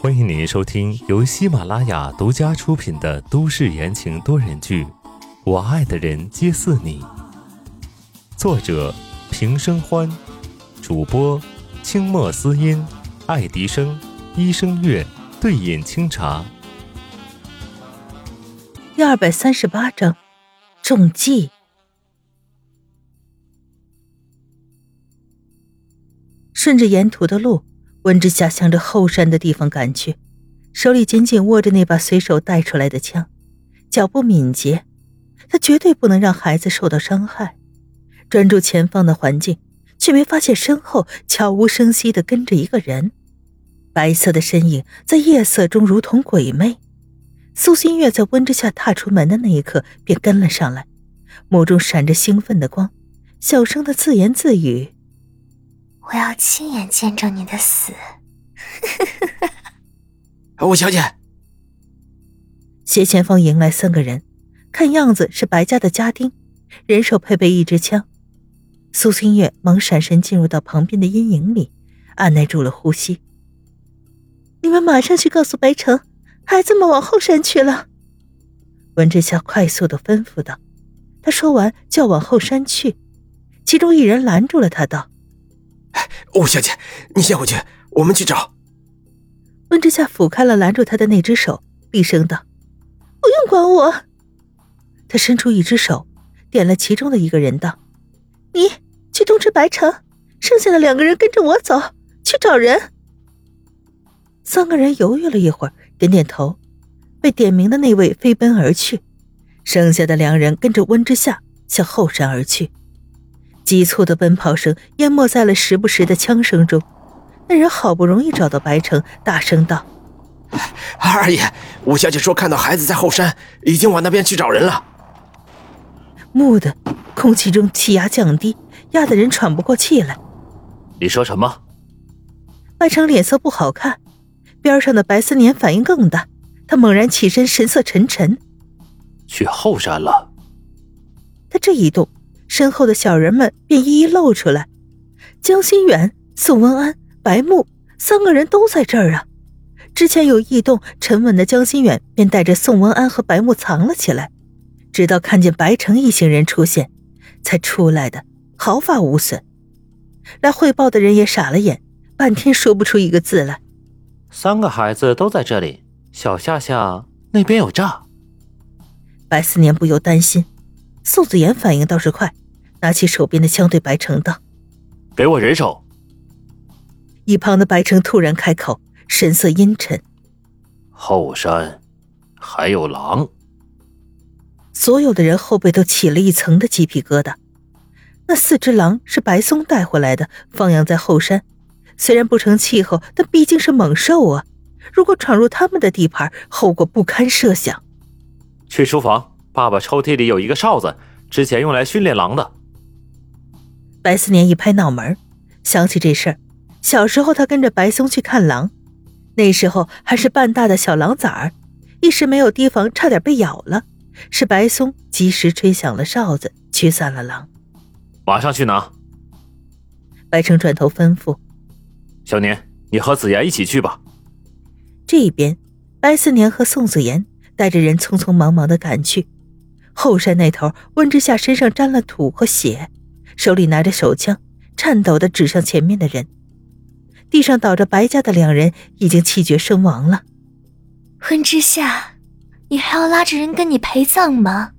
欢迎您收听由喜马拉雅独家出品的都市言情多人剧《我爱的人皆似你》，作者平生欢，主播清墨思音、爱迪生、一生月、对饮清茶。第二百三十八章，中计。顺着沿途的路，温之夏向着后山的地方赶去，手里紧紧握着那把随手带出来的枪，脚步敏捷。他绝对不能让孩子受到伤害，专注前方的环境，却没发现身后悄无声息的跟着一个人，白色的身影在夜色中如同鬼魅。苏新月在温之夏踏出门的那一刻便跟了上来，目中闪着兴奋的光，小声的自言自语。我要亲眼见证你的死，吴小姐。斜前方迎来三个人，看样子是白家的家丁，人手配备一支枪。苏清月忙闪身进入到旁边的阴影里，按耐住了呼吸。你们马上去告诉白城，孩子们往后山去了。文之夏快速的吩咐道。他说完就要往后山去，其中一人拦住了他，道。吴小姐，你先回去，我们去找。温之夏抚开了拦住他的那只手，厉声道：“不用管我。”他伸出一只手，点了其中的一个人，道：“你去通知白城，剩下的两个人跟着我走，去找人。”三个人犹豫了一会儿，点点头。被点名的那位飞奔而去，剩下的两人跟着温之夏向后山而去。急促的奔跑声淹没在了时不时的枪声中。那人好不容易找到白城，大声道：“二爷，吴小姐说看到孩子在后山，已经往那边去找人了。”蓦的，空气中气压降低，压得人喘不过气来。你说什么？白城脸色不好看，边上的白思年反应更大，他猛然起身，神色沉沉：“去后山了。”他这一动。身后的小人们便一一露出来，江心远、宋文安、白木三个人都在这儿啊！之前有异动，沉稳的江心远便带着宋文安和白木藏了起来，直到看见白城一行人出现，才出来的，毫发无损。来汇报的人也傻了眼，半天说不出一个字来。三个孩子都在这里，小夏夏那边有诈。白思年不由担心，宋子言反应倒是快。拿起手边的枪，对白城道：“给我人手。”一旁的白城突然开口，神色阴沉：“后山还有狼。”所有的人后背都起了一层的鸡皮疙瘩。那四只狼是白松带回来的，放养在后山，虽然不成气候，但毕竟是猛兽啊！如果闯入他们的地盘，后果不堪设想。去书房，爸爸抽屉里有一个哨子，之前用来训练狼的。白思年一拍脑门，想起这事儿，小时候他跟着白松去看狼，那时候还是半大的小狼崽儿，一时没有提防，差点被咬了。是白松及时吹响了哨子，驱散了狼。马上去拿。白城转头吩咐：“小年，你和子言一起去吧。”这边，白思年和宋子言带着人匆匆忙忙的赶去。后山那头，温之夏身上沾了土和血。手里拿着手枪，颤抖的指向前面的人。地上倒着白家的两人已经气绝身亡了。温之夏，你还要拉着人跟你陪葬吗？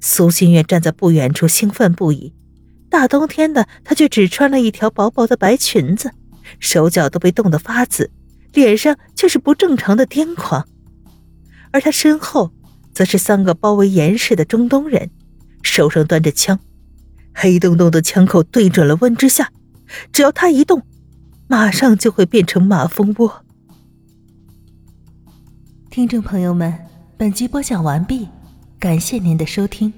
苏心月站在不远处，兴奋不已。大冬天的，她却只穿了一条薄薄的白裙子，手脚都被冻得发紫，脸上却是不正常的癫狂。而她身后，则是三个包围严实的中东人，手上端着枪。黑洞洞的枪口对准了温之夏，只要他一动，马上就会变成马蜂窝。听众朋友们，本集播讲完毕，感谢您的收听。